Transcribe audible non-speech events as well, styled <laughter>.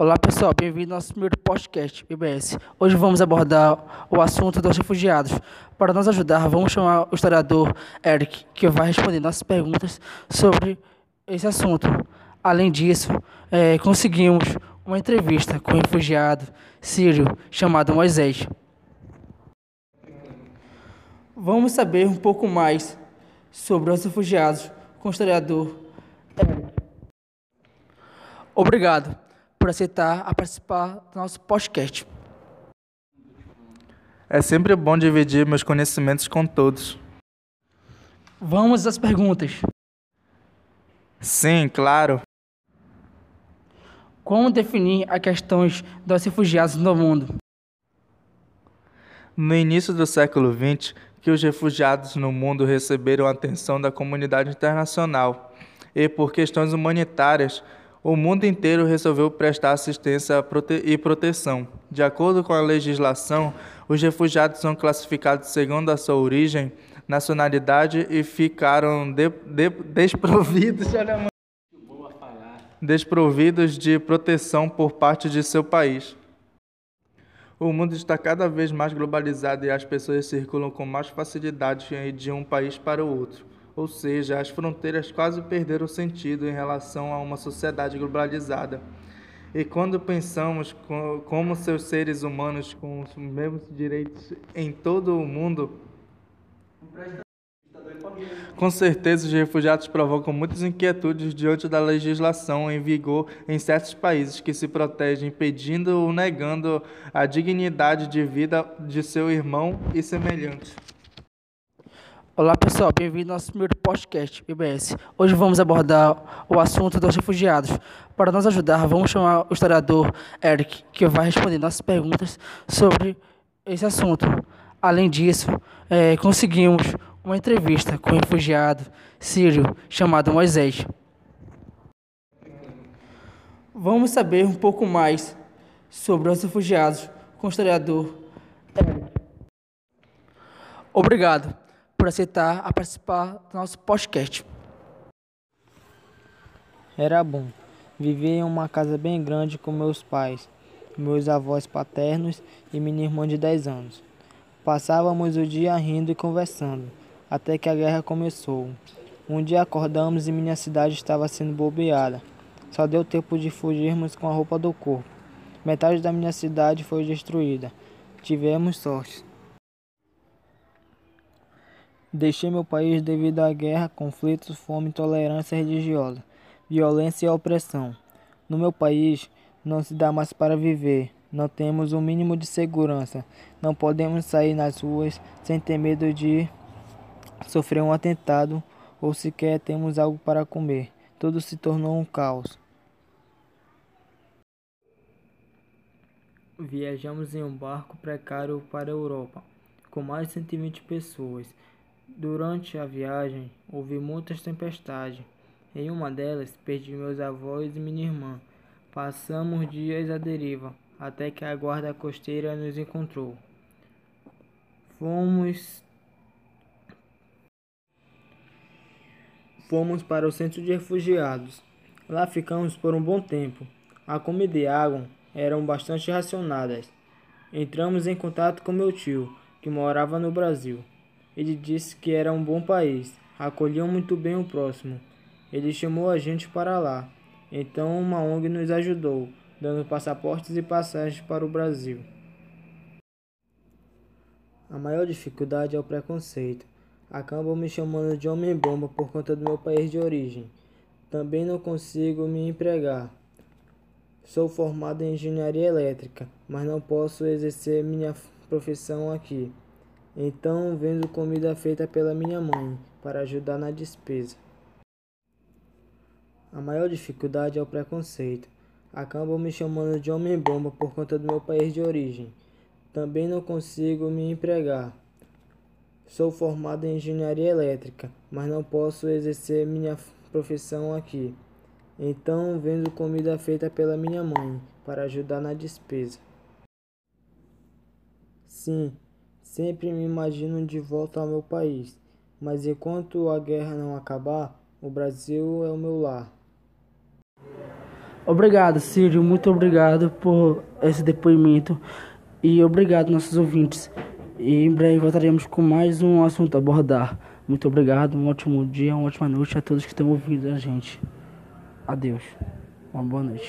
Olá pessoal, bem-vindo ao nosso primeiro podcast IBS. Hoje vamos abordar o assunto dos refugiados. Para nos ajudar, vamos chamar o historiador Eric, que vai responder nossas perguntas sobre esse assunto. Além disso, é, conseguimos uma entrevista com um refugiado sírio chamado Moisés. Vamos saber um pouco mais sobre os refugiados com o historiador Eric. Obrigado por aceitar a participar do nosso podcast. É sempre bom dividir meus conhecimentos com todos. Vamos às perguntas. Sim, claro. Como definir as questões dos refugiados no mundo? No início do século XX, que os refugiados no mundo receberam a atenção da comunidade internacional e, por questões humanitárias, o mundo inteiro resolveu prestar assistência e proteção. De acordo com a legislação, os refugiados são classificados segundo a sua origem, nacionalidade e ficaram de, de, desprovidos, <laughs> desprovidos de proteção por parte de seu país. O mundo está cada vez mais globalizado e as pessoas circulam com mais facilidade de um país para o outro ou seja, as fronteiras quase perderam sentido em relação a uma sociedade globalizada. E quando pensamos como seus seres humanos com os mesmos direitos em todo o mundo, com certeza os refugiados provocam muitas inquietudes diante da legislação em vigor em certos países que se protegem, impedindo ou negando a dignidade de vida de seu irmão e semelhante. Olá pessoal, bem-vindo ao nosso primeiro podcast IBS. Hoje vamos abordar o assunto dos refugiados. Para nos ajudar, vamos chamar o historiador Eric, que vai responder nossas perguntas sobre esse assunto. Além disso, é, conseguimos uma entrevista com um refugiado sírio chamado Moisés. Vamos saber um pouco mais sobre os refugiados com o historiador Eric. Obrigado por aceitar a participar do nosso podcast. Era bom viver em uma casa bem grande com meus pais, meus avós paternos e minha irmã de 10 anos. Passávamos o dia rindo e conversando, até que a guerra começou. Um dia acordamos e minha cidade estava sendo bobeada. Só deu tempo de fugirmos com a roupa do corpo. Metade da minha cidade foi destruída. Tivemos sorte. Deixei meu país devido à guerra, conflitos, fome, intolerância religiosa, violência e opressão. No meu país não se dá mais para viver. Não temos o um mínimo de segurança. Não podemos sair nas ruas sem ter medo de sofrer um atentado ou sequer temos algo para comer. Tudo se tornou um caos. Viajamos em um barco precário para a Europa, com mais de 120 pessoas. Durante a viagem, houve muitas tempestades. Em uma delas, perdi meus avós e minha irmã. Passamos dias à deriva, até que a guarda costeira nos encontrou. Fomos Fomos para o centro de refugiados. Lá ficamos por um bom tempo. A comida e a água eram bastante racionadas. Entramos em contato com meu tio, que morava no Brasil. Ele disse que era um bom país, acolhiam muito bem o próximo. Ele chamou a gente para lá. Então uma ONG nos ajudou, dando passaportes e passagens para o Brasil. A maior dificuldade é o preconceito. Acabam me chamando de homem-bomba por conta do meu país de origem. Também não consigo me empregar. Sou formado em engenharia elétrica, mas não posso exercer minha profissão aqui. Então vendo comida feita pela minha mãe para ajudar na despesa. A maior dificuldade é o preconceito. Acabam me chamando de homem-bomba por conta do meu país de origem. Também não consigo me empregar. Sou formado em engenharia elétrica, mas não posso exercer minha profissão aqui. Então vendo comida feita pela minha mãe para ajudar na despesa. Sim, Sempre me imagino de volta ao meu país, mas enquanto a guerra não acabar, o Brasil é o meu lar. Obrigado, Círio, muito obrigado por esse depoimento e obrigado, nossos ouvintes. E em breve voltaremos com mais um assunto a abordar. Muito obrigado, um ótimo dia, uma ótima noite a todos que estão ouvindo a gente. Adeus. Uma boa noite.